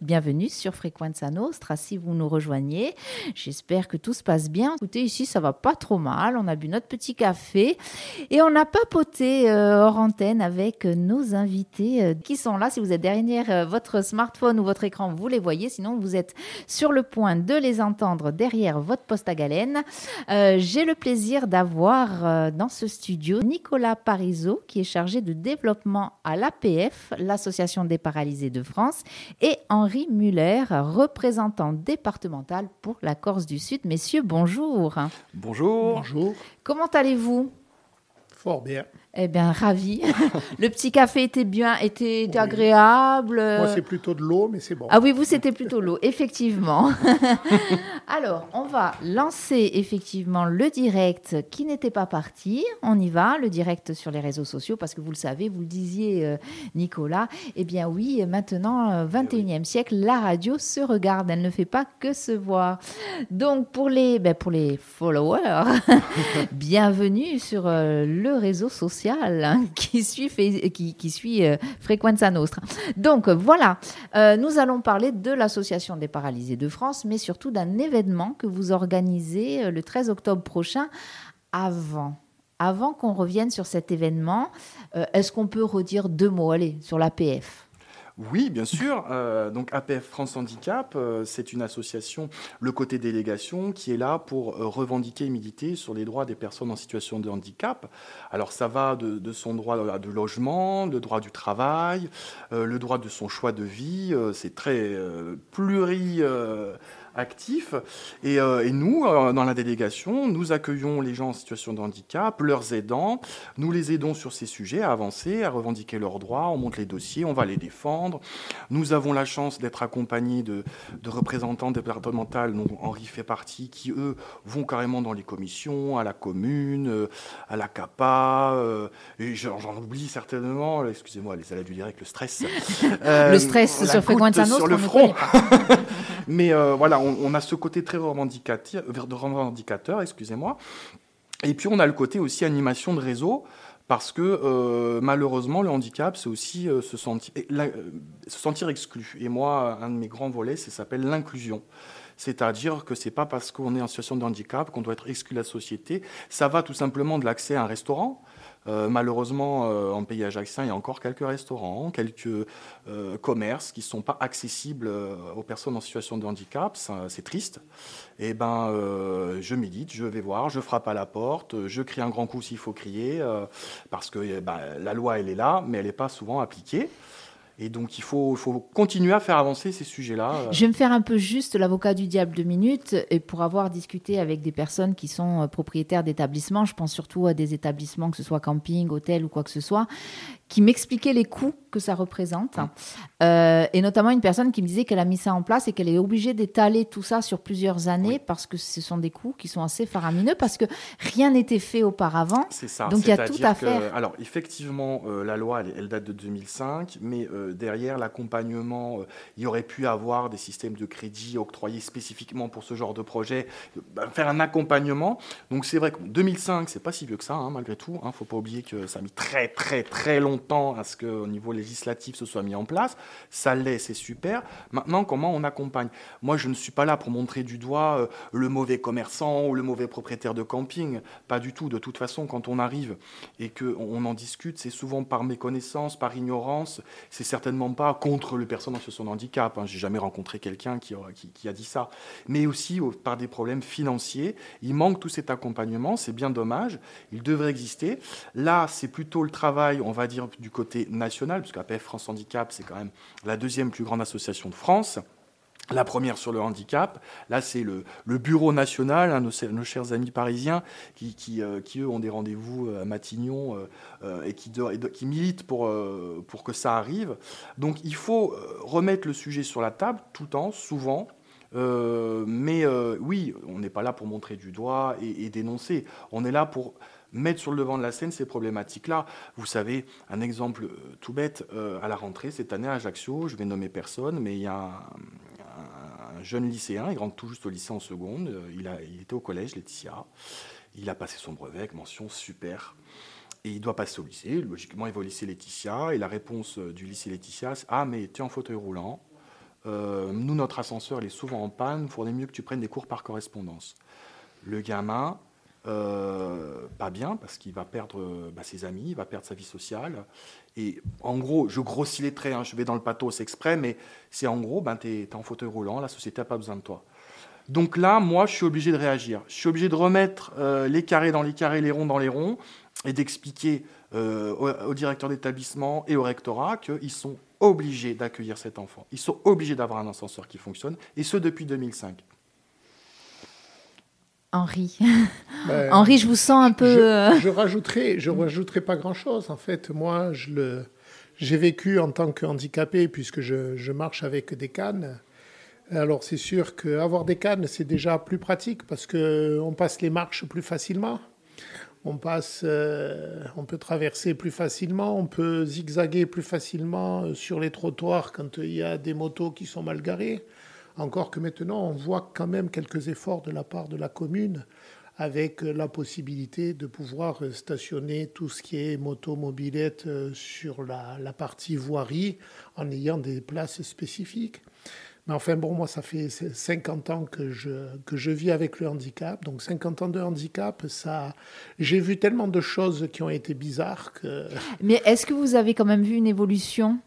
Bienvenue sur Frequenza Nostra si vous nous rejoignez. J'espère que tout se passe bien. Écoutez, ici ça va pas trop mal. On a bu notre petit café et on a papoté euh, hors antenne avec nos invités euh, qui sont là. Si vous êtes derrière euh, votre smartphone ou votre écran, vous les voyez. Sinon, vous êtes sur le point de les entendre derrière votre poste à galène. J'ai le plaisir d'avoir dans ce studio Nicolas Parizeau qui est chargé de développement à l'APF, l'Association des paralysés de France, et en Henri Muller, représentant départemental pour la Corse du Sud. Messieurs, bonjour. Bonjour. Bonjour. Comment allez-vous? Fort bien. Eh bien, ravi. le petit café était bien, était, agréable. Moi, c'est plutôt de l'eau, mais c'est bon. Ah oui, vous, c'était plutôt l'eau, effectivement. Alors, on va lancer effectivement le direct qui n'était pas parti. On y va, le direct sur les réseaux sociaux, parce que vous le savez, vous le disiez, euh, Nicolas. Eh bien oui, maintenant, 21e euh, siècle, la radio se regarde, elle ne fait pas que se voir. Donc, pour les, ben, pour les followers, bienvenue sur euh, le réseau social Hein, qui suit, qui, qui euh, Frequenza Nostra. Donc voilà, euh, nous allons parler de l'Association des paralysés de France, mais surtout d'un événement que vous organisez euh, le 13 octobre prochain avant. Avant qu'on revienne sur cet événement, est-ce qu'on peut redire deux mots? Allez, sur l'APF oui, bien sûr. Euh, donc APF France Handicap, euh, c'est une association, le côté délégation, qui est là pour euh, revendiquer et militer sur les droits des personnes en situation de handicap. Alors ça va de, son droit de logement, le droit du travail, le droit de son choix de vie. c'est très pluri actifs. Et, euh, et nous, euh, dans la délégation, nous accueillons les gens en situation de handicap, leurs aidants, nous les aidons sur ces sujets à avancer, à revendiquer leurs droits, on monte les dossiers, on va les défendre. Nous avons la chance d'être accompagnés de, de représentants départementaux, dont Henri fait partie, qui, eux, vont carrément dans les commissions, à la commune, euh, à la CAPA, et j'en oublie certainement, excusez-moi, les aléas du direct, le stress. le stress sur Fréquence Sur le front. Mais voilà, on on, a ce côté très revendicateur, excusez-moi. Et puis on a le côté aussi animation de réseau, parce que euh, malheureusement, le handicap, c'est aussi euh, se, sentir, euh, se sentir exclu. Et moi, un de mes grands volets, ça s'appelle l'inclusion. C'est-à-dire que c'est pas parce qu'on est en situation de handicap qu'on doit être exclu de la société. Ça va tout simplement de l'accès à un restaurant, euh, malheureusement, euh, en pays ajaxien, il y a encore quelques restaurants, quelques euh, commerces qui ne sont pas accessibles aux personnes en situation de handicap. C'est triste. Et eh ben, je médite, je vais voir, je frappe à la porte, je crie un grand coup s'il faut crier, parce que eh ben, la loi, elle est là, mais elle n'est pas souvent appliquée. Et donc, il faut, faut, continuer à faire avancer ces sujets-là. Je vais me faire un peu juste l'avocat du diable deux minutes. Et pour avoir discuté avec des personnes qui sont euh, propriétaires d'établissements, je pense surtout à des établissements, que ce soit camping, hôtel ou quoi que ce soit, qui m'expliquait les coûts que ça représente. Euh, et notamment une personne qui me disait qu'elle a mis ça en place et qu'elle est obligée d'étaler tout ça sur plusieurs années parce que ce sont des coûts qui sont assez faramineux parce que rien n'était fait auparavant. C'est ça. Donc il y a tout à faire. Alors effectivement, euh, la loi, elle, date de 2005, mais euh, derrière l'accompagnement, il y aurait pu avoir des systèmes de crédit octroyés spécifiquement pour ce genre de projet, bah, faire un accompagnement. Donc c'est vrai que 2005, c'est pas si vieux que ça, hein, malgré tout. Il hein, ne faut pas oublier que ça a mis très très très longtemps temps à ce qu'au niveau législatif ce soit mis en place. Ça l'est, c'est super. Maintenant, comment on accompagne? Moi, je ne suis pas là pour montrer du doigt euh, le mauvais commerçant ou le mauvais propriétaire de camping. Pas du tout. De toute façon, quand on arrive et qu'on en discute, c'est souvent par méconnaissance, par ignorance. C'est certainement pas contre le personne en situation de handicap. Hein. J'ai jamais rencontré quelqu'un qui, a dit ça. Mais aussi par des problèmes financiers. Il manque tout cet accompagnement. C'est bien dommage. Il devrait exister. Là, c'est plutôt le travail, on va dire, du côté national, puisque APF France Handicap, c'est quand même la deuxième plus grande association de France. La première sur le handicap, là c'est le, bureau national, hein, nos, chers amis parisiens qui, euh, eux ont des rendez-vous euh, à Matignon euh, et, qui, militent pour, que ça arrive. Donc il faut remettre le sujet sur la table tout le temps, souvent, mais oui, on n'est pas là pour montrer du doigt et, dénoncer. On est là pour mettre sur le devant de la scène ces problématiques-là. Vous savez, un exemple euh, tout bête, euh, à la rentrée cette année à Ajaccio, je vais nommer personne, mais il y a un, jeune lycéen, il rentre tout juste au lycée en seconde, euh, il, était au collège, Laetitia, il a passé son brevet avec mention super. Et il doit passer au lycée. Logiquement, il va au lycée Laetitia. Et la réponse du lycée Laetitia, c'est Ah, mais tu es en fauteuil roulant. nous, notre ascenseur, il est souvent en panne, il faudrait mieux que tu prennes des cours par correspondance. Le gamin, euh, pas bien, parce qu'il va perdre bah, ses amis, il va perdre sa vie sociale. Et en gros, je grossis les traits, hein, je vais dans le pathos exprès, mais c'est en gros, ben, tu es, en fauteuil roulant, la société n'a pas besoin de toi. Donc là, moi, je suis obligé de réagir. Je suis obligé de remettre euh, les carrés dans les carrés, les ronds dans les ronds, et d'expliquer euh, au, directeur d'établissement et au rectorat qu'ils sont obligés d'accueillir cet enfant. Ils sont obligés d'avoir un ascenseur qui fonctionne, et ce depuis 2005. Henri. Ben, Henri, je vous sens un peu. Je, euh, je rajouterai, je rajouterai pas grand-chose. En fait, moi, je le, j'ai vécu en tant que handicapé puisque je, je marche avec des cannes. Alors c'est sûr qu'avoir des cannes, c'est déjà plus pratique parce qu'on passe les marches plus facilement. On, passe, euh, on peut traverser plus facilement, on peut zigzaguer plus facilement euh, sur les trottoirs quand il y a des motos qui sont mal garées. Encore que maintenant, on voit quand même quelques efforts de la part de la commune avec euh, la possibilité de pouvoir stationner tout ce qui est moto, mobilette sur la, la partie voirie en ayant des places spécifiques. Mais enfin, bon, moi, ça fait 50 ans que je, que je vis avec le handicap. Donc, 50 ans de handicap, ça, j'ai vu tellement de choses qui ont été bizarres que. Mais est-ce que vous avez quand même vu une évolution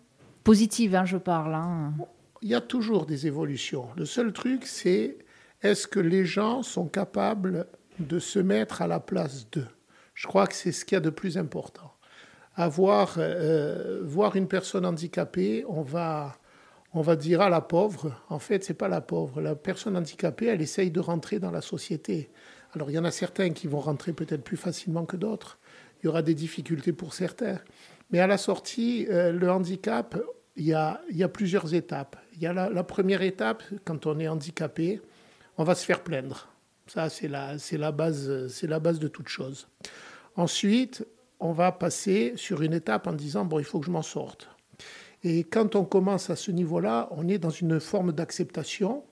positive, hein, je parle hein? Il y a toujours des évolutions. Le seul truc, c'est est-ce que les gens sont capables de se mettre à la place d'eux? Je crois que c'est ce qu'il y a de plus important. Avoir, euh, voir une personne handicapée, on va on va dire à la pauvre, en fait, c'est pas la pauvre. La personne handicapée, elle essaye de rentrer dans la société. Alors, il y en a certains qui vont rentrer peut-être plus facilement que d'autres. Il y aura des difficultés pour certains. Mais à la sortie, euh, le handicap, il y, a, plusieurs étapes. Il y a la, première étape, quand on est handicapé, on va se faire plaindre. Ça, c'est la, base, la base de toute chose. Ensuite, on va passer sur une étape en disant, bon, il faut que je m'en sorte. Et quand on commence à ce niveau-là, on est dans une forme d'acceptation.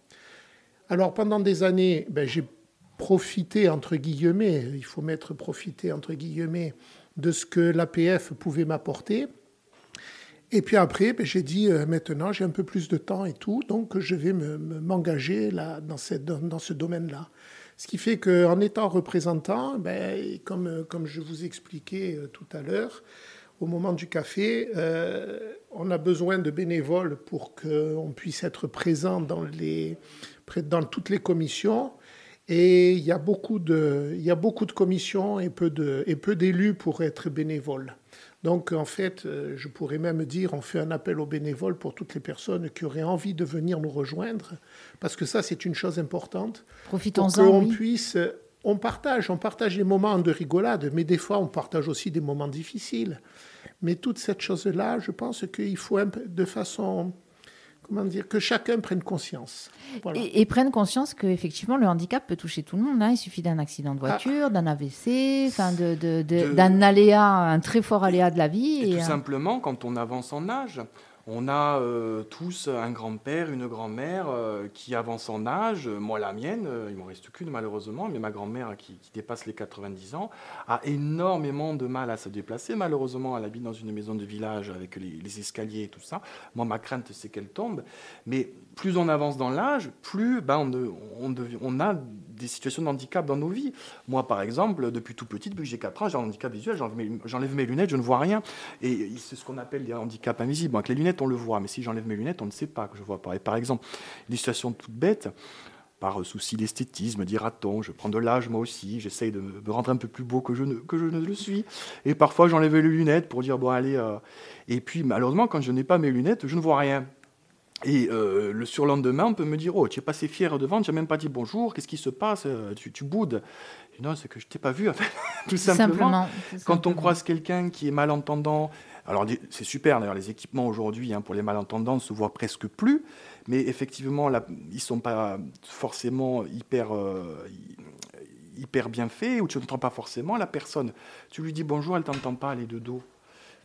Alors pendant des années, ben, j'ai profité, entre guillemets, il faut mettre profiter, entre guillemets, de ce que l'APF pouvait m'apporter. Et puis après, ben, j'ai dit, euh, maintenant j'ai un peu plus de temps et tout, donc je vais m'engager là, dans, dans ce domaine-là. Ce qui fait qu'en étant représentant, ben, comme, comme je vous expliquais euh, tout à l'heure, au moment du café, euh, on a besoin de bénévoles pour qu'on puisse être présent dans, les, dans toutes les commissions. Et il y a beaucoup de, il y a beaucoup de commissions et peu d'élus pour être bénévoles. Donc en fait, euh, je pourrais même dire, on fait un appel aux bénévoles pour toutes les personnes qui auraient envie de venir nous rejoindre, parce que ça c'est une chose importante. Profitons-en. Pour qu'on puisse, on partage, on partage les moments de rigolade, mais des fois on partage aussi des moments difficiles. Mais toute cette chose-là, je pense qu'il faut de façon comment dire, que chacun prenne conscience. Et, prenne conscience qu'effectivement, le handicap peut toucher tout le monde. Hein. Il suffit d'un accident de voiture, ah. d'un AVC, enfin de, d'un aléa, un très fort aléa de la vie. Et, tout simplement, quand on avance en âge, on a euh, tous un grand-père, une grand-mère euh, qui avance en âge. Moi, la mienne, euh, il m'en reste qu'une malheureusement, mais ma grand-mère qui, dépasse les 90 ans a énormément de mal à se déplacer. Malheureusement, elle habite dans une maison de village avec les, escaliers et tout ça. Moi, ma crainte, c'est qu'elle tombe. Mais plus on avance dans l'âge, plus ben, on, on a des situations de handicap dans nos vies. Moi, par exemple, depuis tout petit, depuis que j'ai 4 ans, j'ai un handicap visuel, j'enlève mes, lunettes, je ne vois rien. Et c'est ce qu'on appelle des handicaps invisibles. avec les lunettes, on le voit, mais si j'enlève mes lunettes, on ne sait pas que je vois pas. Et par exemple, des situations toutes bêtes, par souci d'esthétisme, dira-t-on. Je prends de l'âge moi aussi, j'essaye de me rendre un peu plus beau que je ne, que je ne le suis. Et parfois j'enlève les lunettes pour dire, bon allez... Euh. Et puis malheureusement, quand je n'ai pas mes lunettes, je ne vois rien. Et euh, le surlendemain, on peut me dire Oh, tu es passé fier devant, tu n'as même pas dit bonjour, qu'est-ce qui se passe euh, Tu, tu boudes. non, c'est que je ne t'ai pas vu, en fait, tout simplement. Quand on croise quelqu'un qui est malentendant, alors c'est super, d'ailleurs, les équipements aujourd'hui hein, pour les malentendants ne se voient presque plus, mais effectivement, ils ne sont pas forcément hyper. Euh, hyper bien faits, ou tu n'entends pas forcément la personne. Tu lui dis bonjour, elle t'entend pas, elle est de dos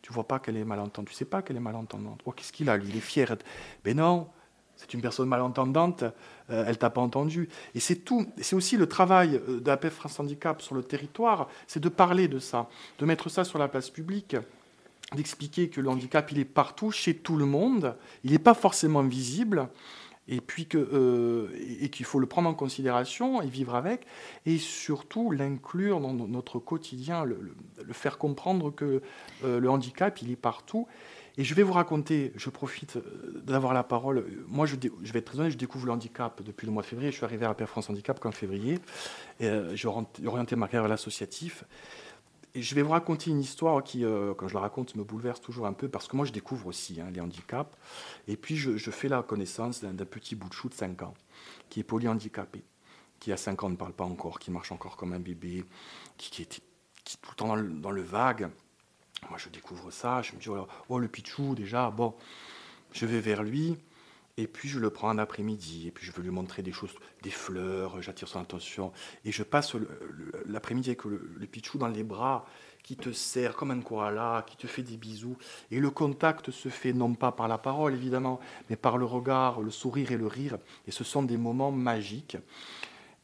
tu vois pas qu'elle est malentendante, tu sais pas qu'elle est malentendante. Oh, qu'est-ce qu'il a, lui? Il est fier. Mais non, c'est une personne malentendante, euh, elle t'a pas entendu. Et c'est tout. C'est aussi le travail euh, de la PF France Handicap sur le territoire, c'est de parler de ça, de mettre ça sur la place publique. d'expliquer que le handicap, il est partout, chez tout le monde, il n'est pas forcément visible, et puis que, euh, et qu'il faut le prendre en considération et vivre avec, et surtout l'inclure dans notre quotidien, le, faire comprendre que euh, le handicap, il est partout. Et je vais vous raconter, je profite euh, d'avoir la parole. Moi, je, vais être très honnête, je découvre le handicap depuis le mois de février. Je suis arrivé à la Père France Handicap qu'en février. Et, j'ai orienté ma carrière vers l'associatif. Je vais vous raconter une histoire qui, euh, quand je la raconte, me bouleverse toujours un peu parce que moi, je découvre aussi hein, les handicaps. Et puis, je, fais la connaissance d'un petit bout de chou de 5 ans qui est polyhandicapé, qui à 5 ans ne parle pas encore, qui marche encore comme un bébé, qui, est tout le temps dans le, vague. Moi, je découvre ça, je me dis, oh, oh, le pichou, déjà, bon, je vais vers lui. Et puis je le prends un après-midi, et puis je veux lui montrer des choses, des fleurs, j'attire son attention. Et je passe l'après-midi avec le, pichou dans les bras, qui te serre comme un koala, qui te fait des bisous. Et le contact se fait non pas par la parole, évidemment, mais par le regard, le sourire et le rire. Et ce sont des moments magiques.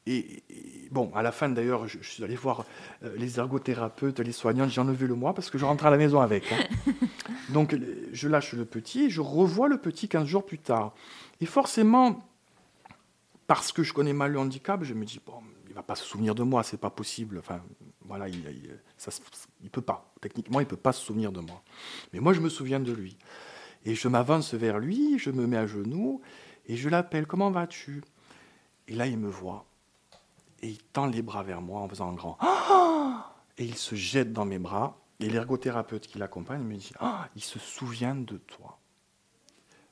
Et, bon, à la fin d'ailleurs, je, suis allé voir euh, les ergothérapeutes, les soignants, j'ai enlevé le moi parce que je rentre à la maison avec. Hein. Donc je lâche le petit et je revois le petit 15 jours plus tard. Et forcément, parce que je connais mal le handicap, je me dis, bon, il va pas se souvenir de moi, c'est pas possible. Enfin, voilà, il, ne peut pas. Techniquement, il peut pas se souvenir de moi. Mais moi, je me souviens de lui. Et je m'avance vers lui, je me mets à genoux et je l'appelle, comment vas-tu? Et là, il me voit et il tend les bras vers moi en faisant un grand et il se jette dans mes bras. Et l'ergothérapeute qui l'accompagne me dit ah, il se souvient de toi.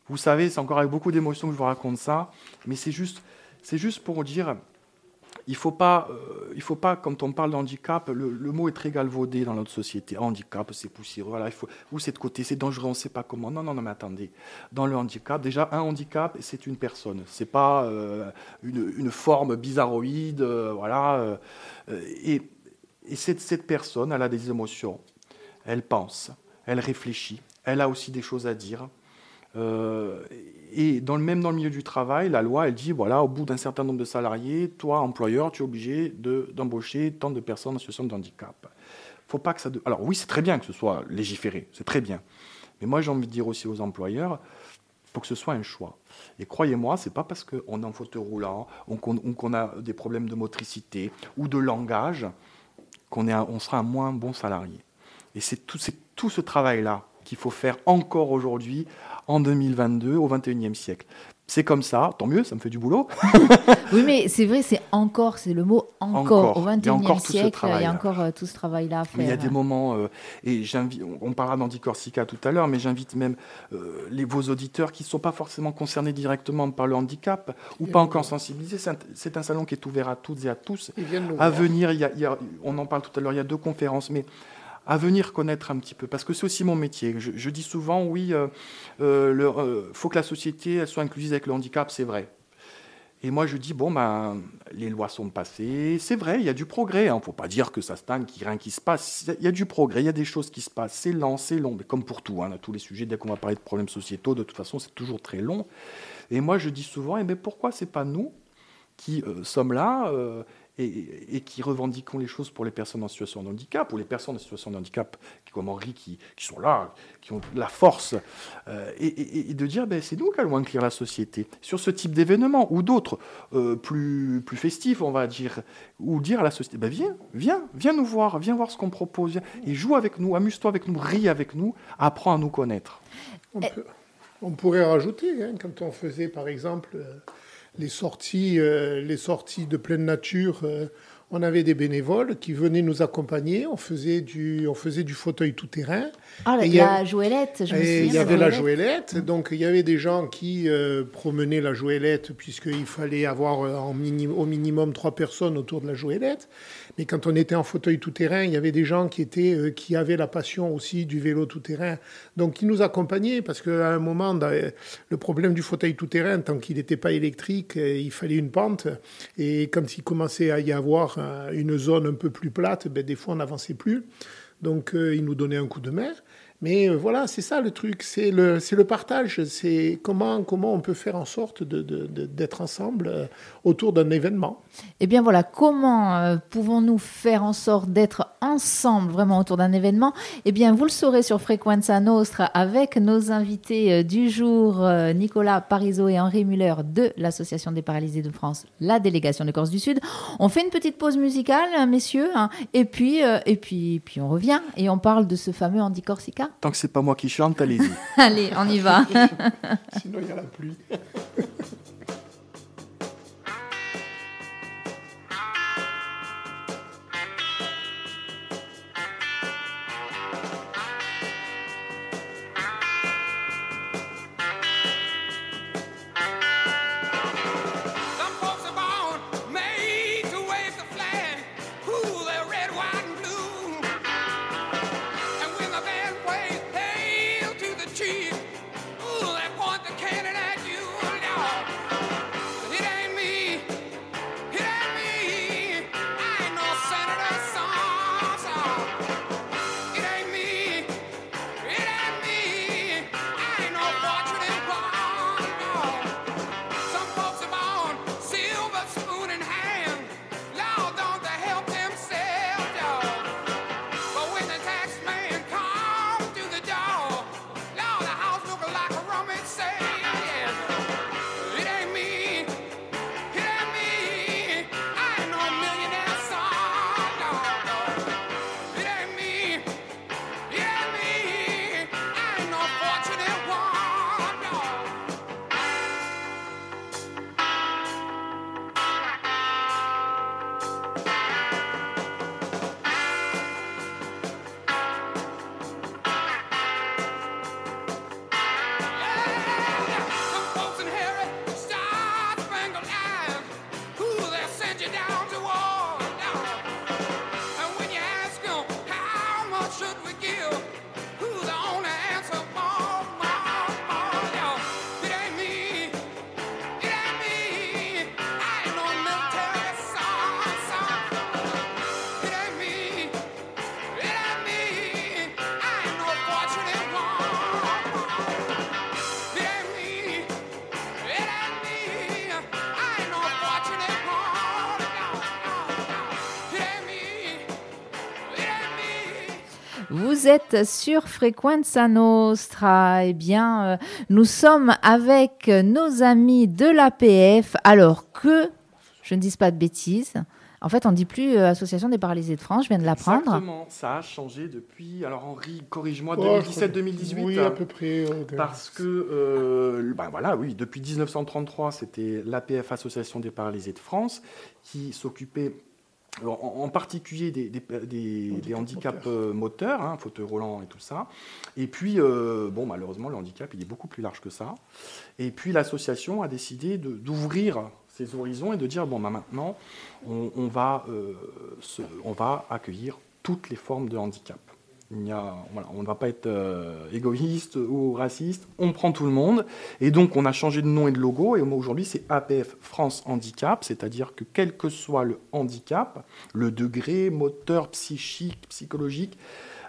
Vous savez, c'est encore avec beaucoup d'émotion que je vous raconte ça, mais c'est juste, c'est juste pour dire il faut pas, euh, faut pas, quand on parle de handicap, le, mot est très galvaudé dans notre société. Handicap, c'est poussiéreux. Voilà, il ou c'est de côté, c'est dangereux, on ne sait pas comment. Non, non, non, mais attendez. Dans le handicap, déjà, un handicap, c'est une personne. C'est pas euh, une, forme bizarroïde, euh, voilà. et, et cette, cette personne, elle a des émotions. Elle pense, elle réfléchit. Elle a aussi des choses à dire. Euh, et dans le, même dans le milieu du travail, la loi, elle dit, voilà, au bout d'un certain nombre de salariés, toi, employeur, tu es obligé d'embaucher tant de personnes en situation de handicap. Faut pas que ça... Alors oui, c'est très bien que ce soit légiféré, c'est très bien. Mais moi, j'ai envie de dire aussi aux employeurs, faut que ce soit un choix. Et croyez-moi, c'est pas parce qu'on est en fauteuil roulant ou qu'on a des problèmes de motricité ou de langage qu'on on sera un moins bon salarié. Et c'est tout, tout ce travail-là qu'il faut faire encore aujourd'hui en 2022 au 21e siècle. C'est comme ça, tant mieux, ça me fait du boulot. oui, mais c'est vrai, c'est encore, c'est le mot encore. Au 21e siècle, il y a encore euh, tout ce travail-là à faire. il y a des moments, euh, et j'invite, on parlera d'Andicorsica tout à l'heure, mais j'invite même euh, les, vos auditeurs qui ne sont pas forcément concernés directement par le handicap ou pas encore sensibilisés. C'est un, salon qui est ouvert à toutes et à tous. À venir, il y a, on en parle tout à l'heure, il y a deux conférences, mais à venir connaître un petit peu, parce que c'est aussi mon métier. Je, dis souvent, oui, il euh, euh, euh, faut que la société elle soit inclusive avec le handicap, c'est vrai. Et moi, je dis, bon, ben, les lois sont passées, c'est vrai, il y a du progrès, il hein. ne faut pas dire que ça stagne, qu'il n'y a rien qui se passe, il y a du progrès, il y a des choses qui se passent, c'est lent, c'est long, mais comme pour tout, hein, tous les sujets, dès qu'on va parler de problèmes sociétaux, de toute façon, c'est toujours très long. Et moi, je dis souvent, eh bien, pourquoi c'est pas nous qui sommes là et, qui revendiquons les choses pour les personnes en situation de handicap, ou les personnes en situation de handicap, comme Henri, qui, sont là, qui ont la force, euh, et, de dire, ben, c'est nous qui allons inclure la société sur ce type d'événement, ou d'autres, euh, plus, plus festifs, on va dire, ou dire à la société, ben, viens, viens, viens nous voir, viens voir ce qu'on propose, et joue avec nous, amuse-toi avec nous, ris avec nous, apprends à nous connaître. On, pourrait rajouter, hein, quand on faisait, par exemple... Euh, les sorties, euh, les sorties de pleine nature, euh, on avait des bénévoles qui venaient nous accompagner. On faisait du, on faisait du fauteuil tout terrain. Ah, la, la je me souviens. Il y avait la jouelette. Donc, il y avait des gens qui euh, promenaient la jouelette, puisqu'il fallait avoir en au minimum trois personnes autour de la jouelette. Mais quand on était en fauteuil tout-terrain, il y avait des gens qui, étaient, euh, qui avaient la passion aussi du vélo tout-terrain, donc qui nous accompagnaient, parce qu'à un moment, le problème du fauteuil tout-terrain, tant qu'il n'était pas électrique, euh, il fallait une pente. Et quand il commençait à y avoir euh, une zone un peu plus plate, ben, des fois on n'avançait plus. Donc ils nous donnaient un coup de main. Mais euh, voilà, c'est ça le truc, c'est le, c'est le partage, c'est comment, comment on peut faire en sorte de, d'être ensemble euh, autour d'un événement. Eh bien voilà, comment euh, pouvons-nous faire en sorte d'être ensemble vraiment autour d'un événement? Eh bien vous le saurez sur Frequenza Nostra avec nos invités du jour, Nicolas Parisot et Henri Muller de l'Association des paralysés de France, la délégation de Corse du Sud. On fait une petite pause musicale, messieurs, hein, et, puis, et puis, puis on revient et on parle de ce fameux Andy Corsica. Tant que c'est pas moi qui chante, allez-y. Allez, on y va. Sinon, il y a la pluie. êtes sur Frequenza Nostra. Eh bien, euh, nous sommes avec nos amis de l'APF. Alors que, je ne dise pas de bêtises, en fait, on ne dit plus euh, Association des paralysés de France, je viens de l'apprendre. Exactement, ça a changé depuis. Alors, Henri, corrige-moi, 2017-2018 Oui, à peu près. euh, Parce que, euh, ben voilà, oui, depuis 1933, c'était l'APF, Association des paralysés de France, qui s'occupait en, particulier des, des- des- des handicaps euh, moteurs, hein, fauteuil roulant et tout ça. Et puis, euh, bon, malheureusement, le handicap, il est beaucoup plus large que ça. Et puis, l'association a décidé d'ouvrir ses horizons et de dire, bon, ben, maintenant, on, on va, euh, se- on va accueillir toutes les formes de handicap. On ne va pas être euh, égoïste ou raciste, on prend tout le monde. Et donc, on a changé de nom et de logo. Et aujourd'hui, c'est APF France Handicap, c'est-à-dire que quel que soit le handicap, le degré moteur, psychique, psychologique,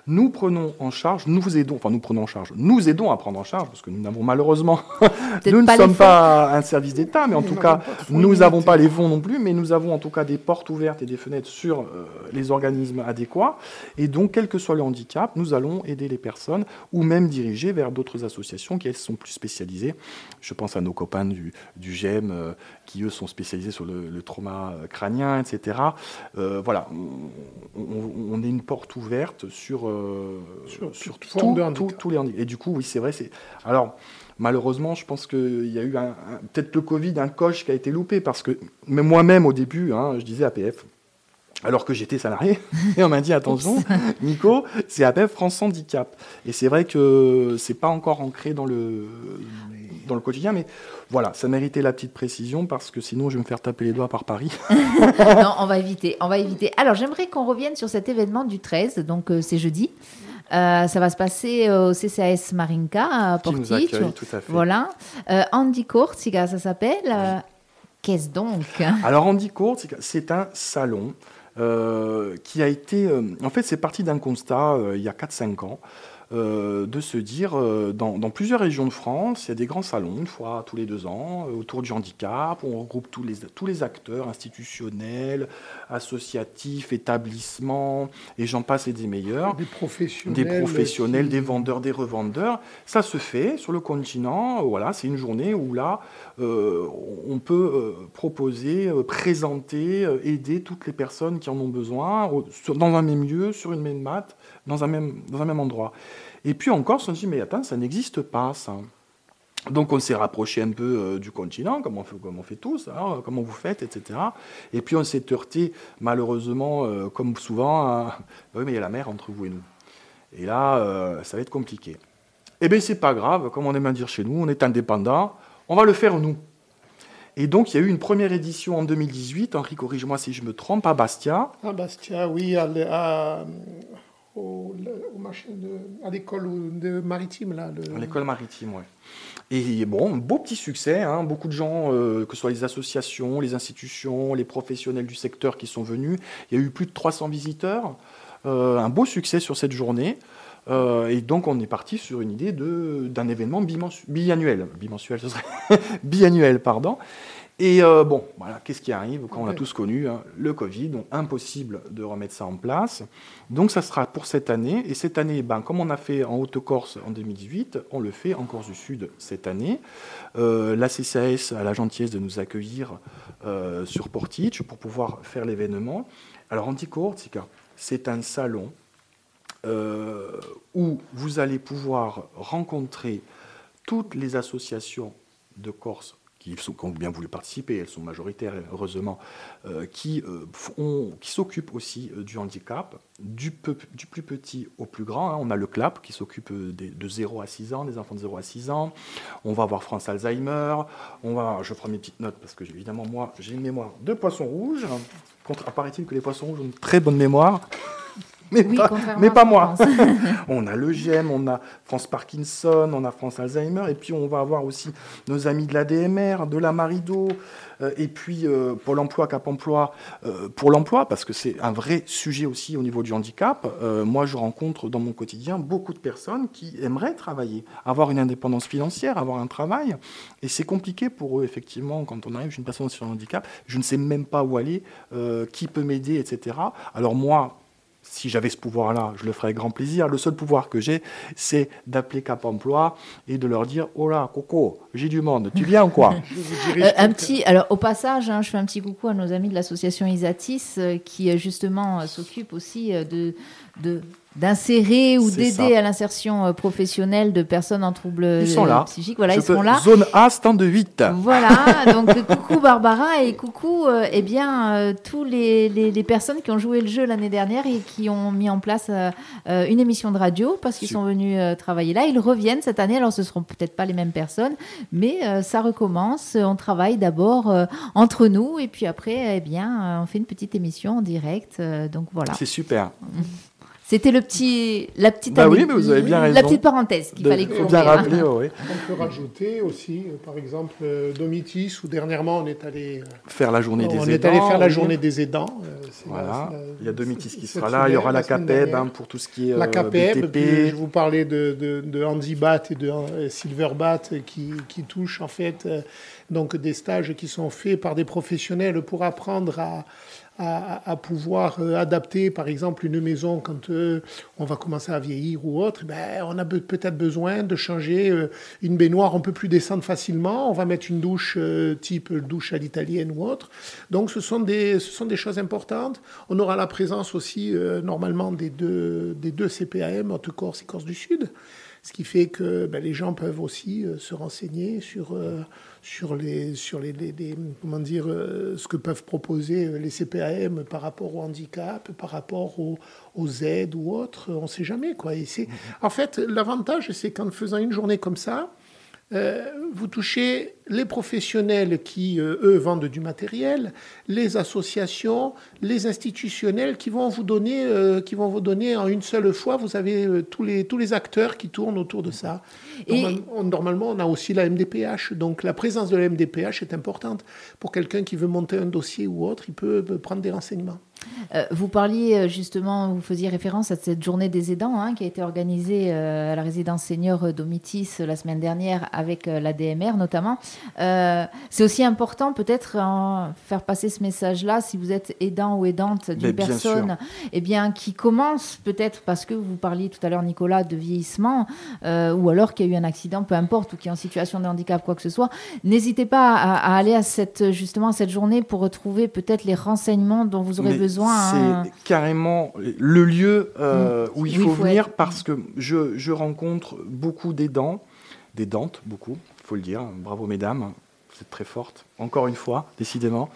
nous prenons en charge, nous vous aidons, enfin nous prenons en charge, nous aidons à prendre en charge, parce que nous n'avons malheureusement, nous ne pas sommes pas un service d'État, mais en Nous tout cas, nous n'avons pas les fonds non plus, mais nous avons en tout cas des portes ouvertes et des fenêtres sur euh, les organismes adéquats. Et donc, quel que soit le handicap, nous allons aider les personnes ou même diriger vers d'autres associations qui, elles, sont plus spécialisées. Je pense à nos copains du, du GEM, euh, qui, eux, sont spécialisés sur le, le trauma crânien, etc. Euh, voilà, on, on- on est une porte ouverte sur, euh, Sur tout- tous les handicaps. Et du coup, oui, c'est vrai. c'est Alors, malheureusement, je pense qu'il y a eu un- un- peut-être le Covid, un coche qui a été loupé parce que même moi-même au début, hein, je disais APF. Alors que j'étais salarié, et on m'a dit attention, Nico, c'est APF France Handicap. Et c'est vrai que c'est pas encore ancré dans le, dans le quotidien, mais voilà, ça méritait la petite précision parce que sinon je vais me faire taper les doigts par Paris. non, on va éviter. On va éviter. Alors, j'aimerais qu'on revienne sur cet événement du 13, donc euh, c'est jeudi. Euh, ça va se passer au CCAS Marinka à qui nous accueille, tout à fait. Voilà. Euh, Andy Corsica, ça s'appelle. Euh, Qu'est-ce donc? Alors Andy Court, c'est un salon euh, qui a été... euh, en fait, c'est parti d'un constat euh, il y a 4-5 ans. Euh, de se dire, euh, dans, plusieurs régions de France, il y a des grands salons, une fois tous les deux ans, euh, autour du handicap, où on regroupe tous les, tous les acteurs institutionnels, associatifs, établissements, et j'en passe et des meilleurs. Des professionnels. Des professionnels, des vendeurs, des revendeurs. Ça se fait sur le continent, voilà, c'est une journée où là, on peut proposer, présenter, aider toutes les personnes qui en ont besoin, dans un même lieu, sur une même mat, dans un même, dans un même endroit. Et puis encore, on se dit, mais attends, ça n'existe pas, ça. Donc on s'est rapproché un peu euh, du continent, comme on fait, comme on fait tous, hein, comment vous faites, etc. Et puis on s'est heurté, malheureusement, euh, comme souvent, à... oui, mais il y a la mer entre vous et nous. Et là, euh, ça va être compliqué. Eh bien, c'est pas grave, comme on aime à dire chez nous, on est indépendant, on va le faire nous. Et donc, il y a eu une première édition en 2018, Henri, corrige-moi si je me trompe, à Bastia. À Bastia, oui, à, à l'école maritime. Là, À l'école maritime, oui. Et bon, beau petit succès, hein. beaucoup de gens, euh, que ce soit les associations, les institutions, les professionnels du secteur qui sont venus. Il y a eu plus de 300 visiteurs, euh, un beau succès sur cette journée. Euh, et donc on est parti sur une idée d'un événement biannuel, bimensuel, ce serait biannuel, pardon. Et euh, bon, voilà, qu'est-ce qui arrive quand on l'a tous connu hein, Le Covid, donc impossible de remettre ça en place. Donc ça sera pour cette année. Et cette année, ben, comme on a fait en Haute-Corse en 2018, on le fait en Corse du Sud cette année. Euh, la CCAS a la gentillesse de nous accueillir euh, sur Portage pour pouvoir faire l'événement. Alors Anticortica, c'est un salon où vous allez pouvoir rencontrer toutes les associations de Corse qui, ont bien voulu participer, elles sont majoritaires heureusement, euh, qui, euh, qui s'occupent aussi euh, du handicap, du, du, plus petit au plus grand. Hein. On a le CLAP qui s'occupe de 0 à 6 ans, des enfants de 0 à 6 ans. On va avoir France Alzheimer. On va, je prends mes petites notes parce que évidemment moi j'ai une mémoire de poisson rouge. Contre, apparaît-il que les poissons rouges ont une très bonne mémoire? Mais, pas, mais pas moi. on a le GEM, on a France Parkinson, on a France Alzheimer, et puis on va avoir aussi nos amis de l'ADMR, de la Marido, euh, et puis euh, Pôle emploi, Cap emploi euh, pour l'emploi, parce que c'est un vrai sujet aussi au niveau du handicap. moi, je rencontre dans mon quotidien beaucoup de personnes qui aimeraient travailler, avoir une indépendance financière, avoir un travail, et c'est compliqué pour eux, effectivement, quand on arrive, j'ai une personne sur le handicap, je ne sais même pas où aller, qui peut m'aider, etc. Alors moi, si j'avais ce pouvoir-là, je le ferais avec grand plaisir. Le seul pouvoir que j'ai, c'est d'appeler Cap Emploi et de leur dire Oh là, Coco, j'ai du monde, tu viens ou quoi? Euh, Un petit, alors au passage, hein, je fais un petit coucou à nos amis de l'association Isatis euh, qui euh, justement s'occupe aussi de, de d'insérer ou d'aider à l'insertion euh, professionnelle de personnes en troubles ils sont là. psychiques. Voilà, ils sont là. Zone A, stand de 8. Voilà, donc coucou Barbara et coucou euh, eh bien, euh, tous les, les, personnes qui ont joué le jeu l'année dernière et qui ont mis en place une émission de radio parce qu'ils sont venus travailler là. Ils reviennent cette année, alors ce ne seront peut-être pas les mêmes personnes, mais ça recommence. On travaille d'abord entre nous et puis après, eh bien, on fait une petite émission en direct. donc voilà. C'est super. C'était le petit, la petite, bah oui, mais vous avez bien raison. la petite parenthèse qu'il fallait couvrir. bien rappeler, oui. On peut rajouter aussi, euh, par exemple, euh, Domitis, où dernièrement on est allé euh, faire la journée des aidants. On est allé faire la journée des aidants. voilà. il y a Domitis qui sera là. Il y aura la CAPEB hein, pour tout ce qui est la CAPEB. je vous parlais de, de, de Handibat et de Silverbat qui, qui touchent en fait donc des stages qui sont faits par des professionnels pour apprendre à à, pouvoir euh, adapter, par exemple, une maison quand euh, on va commencer à vieillir ou autre, ben, on a peut-être besoin de changer euh, une baignoire, on peut plus descendre facilement, on va mettre une douche type douche à l'italienne ou autre. Donc ce sont, des, ce sont des choses importantes. On aura la présence aussi normalement des deux, des deux CPAM, Haute-Corse et Corse du Sud, ce qui fait que ben, les gens peuvent aussi se renseigner sur sur les sur les, comment dire euh, ce que peuvent proposer euh, les CPAM par rapport au handicap, par rapport aux, aides ou autres, on ne sait jamais quoi. Et c'est mm-hmm. en fait l'avantage, c'est qu'en faisant une journée comme ça, vous touchez les professionnels qui, euh, eux, vendent du matériel, les associations, les institutionnels qui vont vous donner, euh, qui vont vous donner en une seule fois. Vous avez tous, les, tous les acteurs qui tournent autour de ça. Et... Normalement, on a aussi la MDPH. Donc la présence de la MDPH est importante. Pour quelqu'un qui veut monter un dossier ou autre, il peut prendre des renseignements. Euh, vous parliez euh, justement, vous faisiez référence à cette journée des aidants hein, qui a été organisée euh, à la résidence senior d'Omitis la semaine dernière avec la DMR notamment. c'est aussi important peut-être faire passer ce message-là si vous êtes aidant ou aidante d'une personne eh bien, qui commence peut-être parce que vous parliez tout à l'heure Nicolas de vieillissement ou alors qu'il y a eu un accident, peu importe, ou qui est en situation de handicap, quoi que ce soit. N'hésitez pas à, aller à cette, justement à cette journée pour retrouver peut-être les renseignements dont vous aurez besoin c'est hein. carrément le lieu euh, mm. où il faut, venir parce que je, rencontre beaucoup d'aidants, des dentes, beaucoup, il faut le dire. Bravo mesdames, vous êtes très fortes, encore une fois, décidément.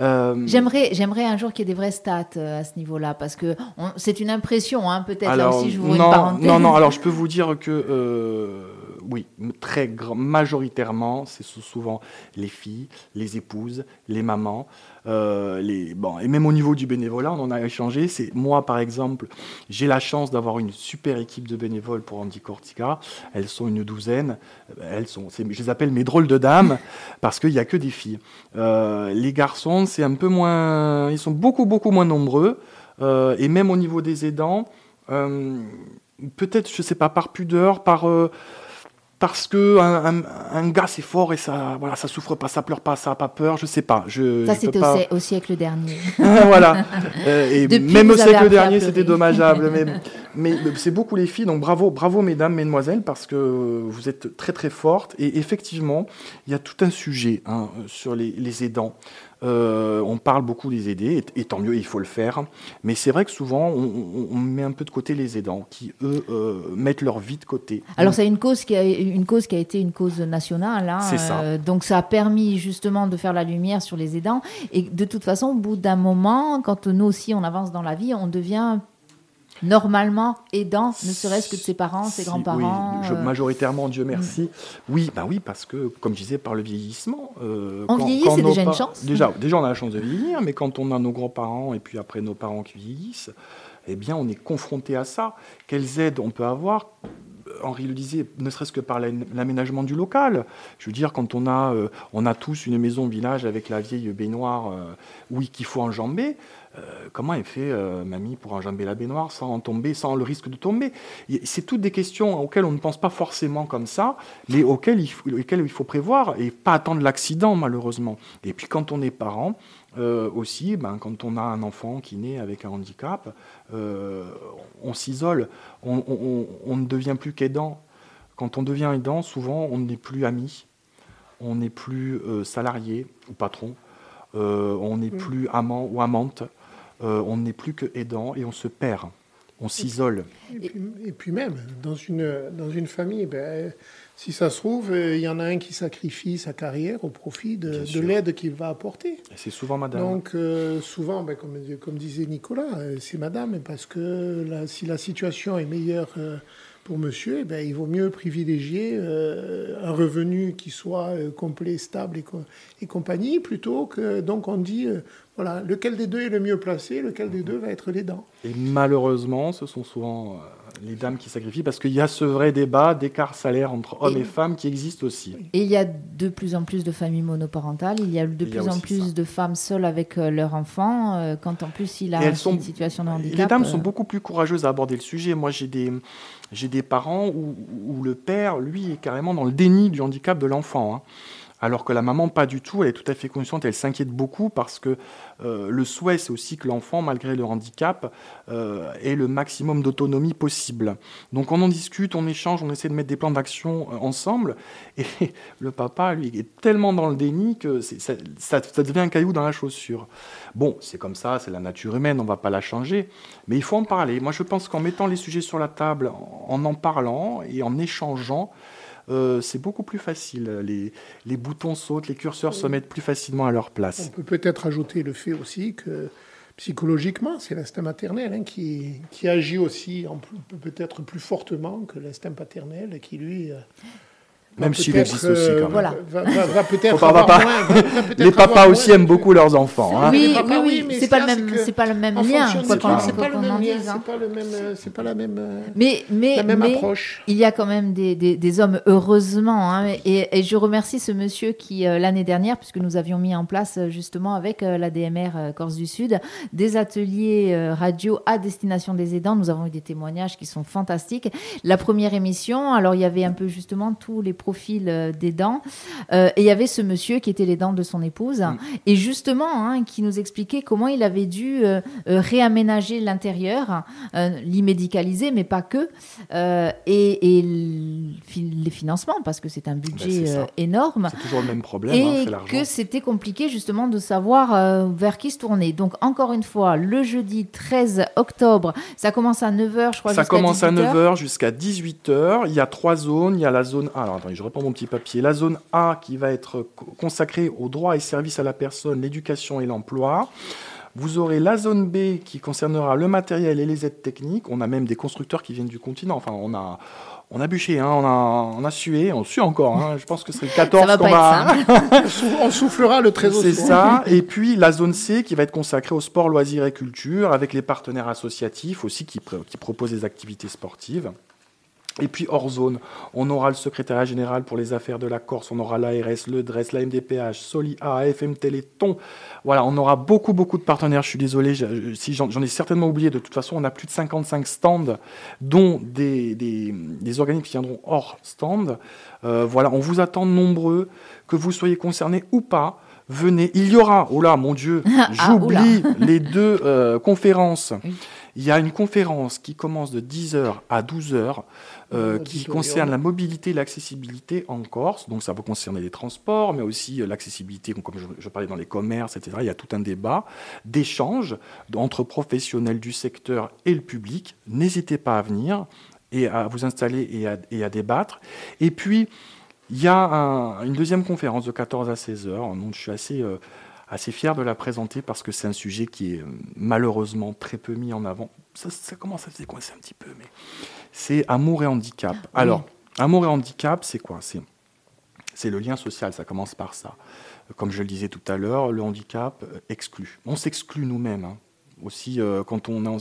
Euh, j'aimerais, j'aimerais un jour qu'il y ait des vraies stats euh, à ce niveau-là, parce que c'est une impression, hein, peut-être. Là aussi, je vous non, une parenthèse. Non, non. Alors, je peux vous dire que oui, très grand, majoritairement, c'est souvent les filles, les épouses, les mamans. Euh, les, bon, et même au niveau du bénévolat, on en a échangé. C'est moi, par exemple, j'ai la chance d'avoir une super équipe de bénévoles pour Andy Cortica. Elles sont une douzaine. Elles sont, je les appelle mes drôles de dames parce qu'il n'y a que des filles. Euh, les garçons, c'est un peu moins, ils sont beaucoup beaucoup moins nombreux. Euh, et même au niveau des aidants, peut-être, je sais pas, par pudeur, par parce que un, gars c'est fort et ça voilà ça souffre pas ça pleure pas ça a pas peur je sais pas. Je ça c'était au, siècle dernier. Voilà. Euh, et même au siècle dernier c'était dommageable mais, mais c'est beaucoup les filles donc bravo bravo mesdames mesdemoiselles parce que vous êtes très très fortes. Et effectivement il y a tout un sujet hein, sur les, les aidants euh, on parle beaucoup des aidés, et, tant mieux, il faut le faire. Mais c'est vrai que souvent, on, met un peu de côté les aidants, qui, eux, euh, mettent leur vie de côté. Alors, c'est une cause, qui a, une cause qui a été une cause nationale. Hein, c'est ça. Euh, donc, ça a permis justement de faire la lumière sur les aidants. Et de toute façon, au bout d'un moment, quand nous aussi, on avance dans la vie, on devient normalement aidant, ne serait-ce que de ses parents, ses grands-parents oui, euh. Majoritairement, Dieu merci. Oui, bah oui, parce que, comme je disais, par le vieillissement. Euh, on vieillit, c'est déjà une chance. Déjà, déjà, on a la chance de vieillir, mais quand on a nos grands-parents et puis après nos parents qui vieillissent, eh bien, on est confronté à ça. Quelles aides on peut avoir? Henri le disait, ne serait-ce que par l'aménagement du local. Je veux dire, quand on a, euh, on a tous une maison village avec la vieille baignoire, oui, qu'il faut enjamber, euh, comment elle fait, euh, mamie, pour enjamber la baignoire sans tomber, sans le risque de tomber? C'est toutes des questions auxquelles on ne pense pas forcément comme ça, mais auxquelles il faut, il faut prévoir et pas attendre l'accident, malheureusement. Et puis quand on est parent, euh, aussi, ben, quand on a un enfant qui naît avec un handicap, on s'isole, on, on, ne devient plus qu'aidant. Quand on devient aidant, souvent, on n'est plus ami, on n'est plus salarié ou patron, on n'est mm. plus amant ou amante. Euh, on n'est plus que aidant et on se perd, on s'isole. Et, puis même, dans une, dans une famille, ben, si ça se trouve, euh, il y en a un qui sacrifie sa carrière au profit de, l'aide qu'il va apporter. C'est souvent madame. Donc euh, souvent, ben, comme, comme, disait Nicolas, c'est madame, parce que si la situation est meilleure pour monsieur, eh ben, il vaut mieux privilégier un revenu qui soit complet, stable et, compagnie, plutôt que, donc on dit, voilà, lequel des deux est le mieux placé, lequel des deux va être les dents. Et malheureusement, ce sont souvent euh, les dames qui sacrifient parce qu'il y a ce vrai débat d'écart salaire entre hommes et, femmes qui existe aussi. Et il y a de plus en plus de familles monoparentales, il y a de plus en plus de femmes seules avec euh, leurs enfants, euh, quand en plus il a une situation de handicap. Les dames sont beaucoup plus courageuses à aborder le sujet. Moi, j'ai des, j'ai des parents où, où, le père, lui, est carrément dans le déni du handicap de l'enfant. Hein alors que la maman, pas du tout, elle est tout à fait consciente, elle s'inquiète beaucoup parce que euh, le souhait, c'est aussi que l'enfant, malgré le handicap, euh, ait le maximum d'autonomie possible. Donc on en discute, on échange, on essaie de mettre des plans d'action euh, ensemble, et le papa, lui, est tellement dans le déni que ça, ça, devient un caillou dans la chaussure. Bon, c'est comme ça, c'est la nature humaine, on ne va pas la changer, mais il faut en parler. Moi, je pense qu'en mettant les sujets sur la table, en en parlant et en échangeant, euh, c'est beaucoup plus facile. Les, les, boutons sautent, les curseurs se mettent plus facilement à leur place. On peut peut-être ajouter le fait aussi que psychologiquement, c'est l'instinct maternel hein, qui, qui, agit aussi peut-être plus fortement que l'instinct paternel qui, lui... Euh, Même s'il existe aussi, quand même. Voilà. Va, va- va peut-être Faut pas- avoir va pas- moins- va- va peut-être Les papas aussi aiment beaucoup leurs enfants. hein. Oui, papas, oui, oui, mais c'est pas le c'est même, que c'est pas le même lien, c'est pas le même lien, hein. c'est pas le même, euh, c'est pas la même, euh, Mais, mais, la même mais approche. il y a quand même des, des, des hommes, heureusement. hein, et, et je remercie ce monsieur qui, euh, l'année dernière, puisque nous avions mis en place justement avec l'ADMR euh, Corse du Sud, des ateliers radio à destination des aidants. Nous avons eu des témoignages qui sont fantastiques. La première émission, alors il y avait un peu justement tous les profils euh, d'aidants. Euh, et il y avait ce monsieur qui était l'aidant de son épouse. Et justement, hein, qui nous expliquait comment il avait dû euh, réaménager l'intérieur, euh, l'y médicaliser, mais pas que, et, les financements, parce que c'est un budget Ben, euh, énorme. C'est toujours le même problème, hein, Et l'argent. que c'était compliqué justement de savoir vers qui se tourner. Donc encore une fois, le jeudi 13 octobre, ça commence à 9h, je crois. Ça commence à 18h. 9h jusqu'à 18h. Il y a trois zones. Il y a la zone. Alors attendez, je reprends mon petit papier. La zone A qui va être co- consacrée aux droits et services à la personne, l'éducation et l'emploi. Vous aurez la zone B qui concernera le matériel et les aides techniques. On a même des constructeurs qui viennent du continent. Enfin, on a, on a bûché, hein, on, a, on a sué, on sue encore. hein. Je pense que c'est le 14 Ça va qu'on pas va. être simple. On sou- On soufflera le 13 au C'est ça. Et puis la zone C qui va être consacrée au sport, loisirs et culture, avec les partenaires associatifs aussi qui proposent des activités sportives. Et puis hors zone, on aura le secrétariat général pour les affaires de la Corse, on aura l'ARS, le DRES, la MDPH, SOLIA, AFM Téléthon. Voilà, on aura beaucoup, beaucoup de partenaires. Je suis désolé, si j'en ai certainement oublié. De toute façon, on a plus de 55 stands, dont des, des organismes qui viendront hors stand. Euh, voilà, on vous attend nombreux, que vous soyez concernés ou pas. Venez, il y aura, oh là, mon Dieu, Ah, j'oublie les deux euh, conférences. Oui. Il y a une conférence qui commence de 10h à 12h euh, qui concerne la mobilité et l'accessibilité en Corse. Donc ça peut concerner les transports, mais aussi euh, l'accessibilité, comme je, je parlais dans les commerces, etc. Il y a tout un débat d'échange entre professionnels du secteur et le public. N'hésitez pas à venir et à vous installer et à, et à débattre. Et puis, il y a un- une deuxième conférence de 14 à 16 heures. Donc, je suis assez, euh, assez fier de la présenter parce que c'est un sujet qui est euh, malheureusement très peu mis en avant. Ça, ça commence à se décoincer un petit peu, mais c'est amour et handicap. Alors, amour et handicap, c'est quoi? C'est c'est le lien social, ça commence par ça. Comme je le disais tout à l'heure, le handicap euh, exclut. On s'exclut nous-mêmes. hein. Aussi, euh, quand on,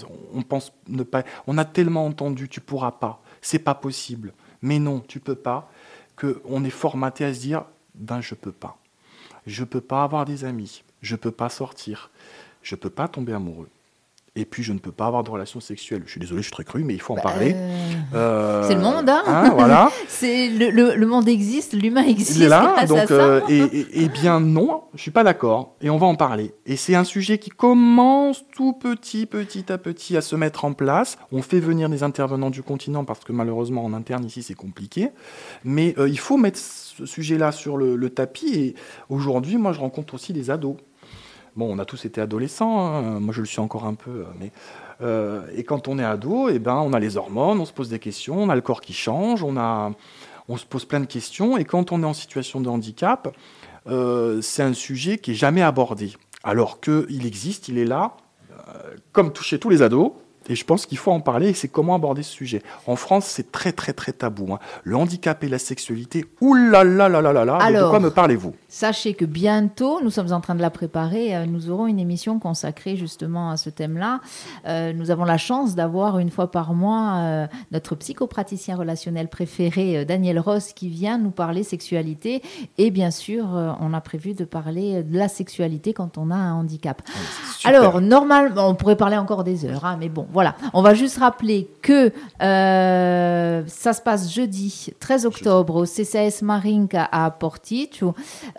pense ne pas. On a tellement entendu, tu pourras pas, c'est pas possible. Mais non, tu peux pas. Que on est formaté à se dire, ben je peux pas. Je peux pas avoir des amis. Je peux pas sortir. Je peux pas tomber amoureux. Et puis je ne peux pas avoir de relations sexuelles. Je suis désolé, je suis très cru, mais il faut en Bah, parler. euh, Euh, c'est le monde, hein. voilà. c'est le, le- le monde existe, l'humain existe. Il est là, donc, euh, et, et- et bien non, je suis pas d'accord, et on va en parler. Et c'est un sujet qui commence tout petit, petit à petit à se mettre en place. On fait venir des intervenants du continent parce que malheureusement en interne ici c'est compliqué, mais euh, il faut mettre ce sujet-là sur le, le tapis. Et aujourd'hui, moi je rencontre aussi des ados. Bon, on a tous été adolescents, hein, moi je le suis encore un peu, mais euh, et quand on est ado, eh ben on a les hormones, on se pose des questions, on a le corps qui change, on se pose plein de questions, et quand on est en situation de handicap, euh, c'est un sujet qui est jamais abordé. Alors qu'il existe, il est là, euh, comme toucher tous les ados, et je pense qu'il faut en parler, et c'est comment aborder ce sujet. En France, c'est très très très tabou. hein. Le handicap et la sexualité, oulala, là là là là là, mais de Alors, quoi me parlez-vous? Sachez que bientôt, nous sommes en train de la préparer, euh, nous aurons une émission consacrée justement à ce thème-là. Euh, nous avons la chance d'avoir une fois par mois euh, notre psychopraticien relationnel préféré, euh, Daniel Ross, qui vient nous parler sexualité. Et bien sûr, euh, on a prévu de parler de la sexualité quand on a un handicap. Ah, c'est super. Alors, normalement, on pourrait parler encore des heures, hein, mais bon, voilà. On va juste rappeler que euh, ça se passe jeudi 13 octobre au CCS Marinka à Portici.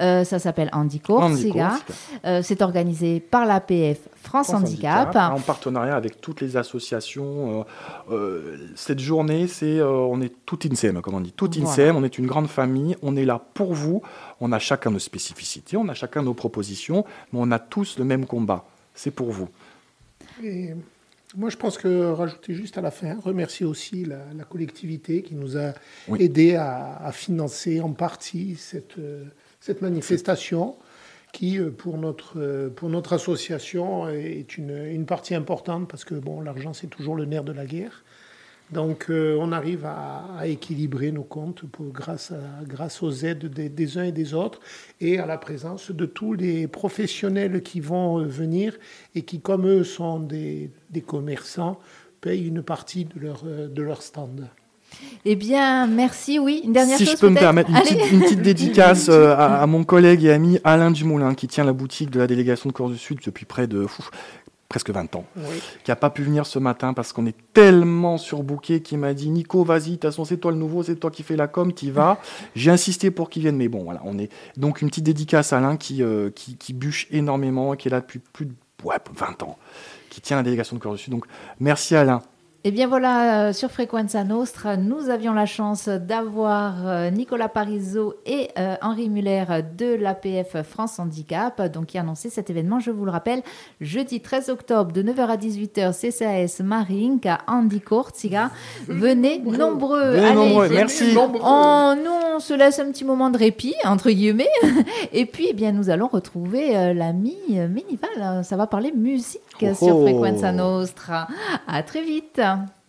Euh, ça s'appelle Corsica. Euh, c'est organisé par l'APF France, France Handicap. en partenariat avec toutes les associations. Euh, euh, cette journée, c'est euh, on est tout INSEM, comme on dit, tout Voilà. INSEM. On est une grande famille. On est là pour vous. On a chacun nos spécificités, on a chacun nos propositions, mais on a tous le même combat. C'est pour vous. Et moi, je pense que rajouter juste à la fin, remercier aussi la, la collectivité qui nous a Oui. aidé à, à financer en partie cette, euh, cette manifestation qui, euh, pour notre, euh, pour notre association, est une, une partie importante parce que bon, l'argent, c'est toujours le nerf de la guerre. Donc on arrive à, équilibrer nos comptes pour, grâce, à, grâce aux aides des, uns et des autres et à la présence de tous les professionnels qui vont venir et qui, comme eux, sont des, des commerçants, payent une partie de leur, de leur stand. Eh bien, merci. Oui, une dernière si chose. Si je peux me permettre, une petite, dédicace euh, à, mon collègue et ami Alain Dumoulin, qui tient la boutique de la délégation de Corse du Sud depuis près de presque 20 ans, qui n'a pas pu venir ce matin parce qu'on est tellement surbooké qu'il m'a dit Nico, vas-y, de toute façon, c'est toi le nouveau, c'est toi qui fais la com, t'y vas. J'ai insisté pour qu'il vienne, mais bon, voilà, on est. Donc, une petite dédicace à Alain qui, euh, qui, qui, bûche énormément, qui est là depuis plus de 20 ans, qui tient la délégation de Corse du Sud. Donc, merci Alain. Eh bien voilà, euh, sur Frequenza Nostra, nous avions la chance d'avoir euh, Nicolas Parizeau et euh, Henri Muller de l'APF France Handicap, donc qui annonçaient cet événement, je vous le rappelle, jeudi 13 octobre de 9h à 18h, CCAS Marink à Andy Corsiga. Venez nombreux. Venez nombreux, merci. On, nous, on se laisse un petit moment de répit, entre guillemets, et puis eh bien, nous allons retrouver l'ami Ménival. Ça va parler musique sur oh. Frequenza Nostra. À très vite.